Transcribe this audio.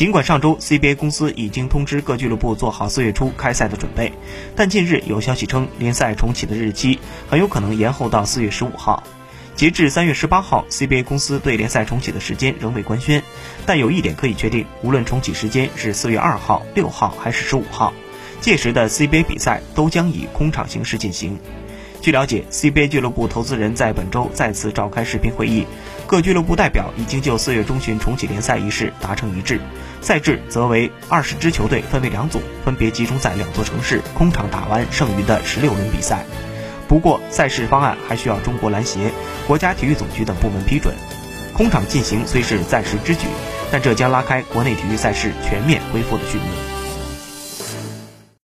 尽管上周 CBA 公司已经通知各俱乐部做好四月初开赛的准备，但近日有消息称联赛重启的日期很有可能延后到四月十五号。截至三月十八号，CBA 公司对联赛重启的时间仍未官宣，但有一点可以确定，无论重启时间是四月二号、六号还是十五号，届时的 CBA 比赛都将以空场形式进行。据了解，CBA 俱乐部投资人在本周再次召开视频会议，各俱乐部代表已经就四月中旬重启联赛一事达成一致。赛制则为二十支球队分为两组，分别集中在两座城市空场打完剩余的十六轮比赛。不过，赛事方案还需要中国篮协、国家体育总局等部门批准。空场进行虽是暂时之举，但这将拉开国内体育赛事全面恢复的序幕。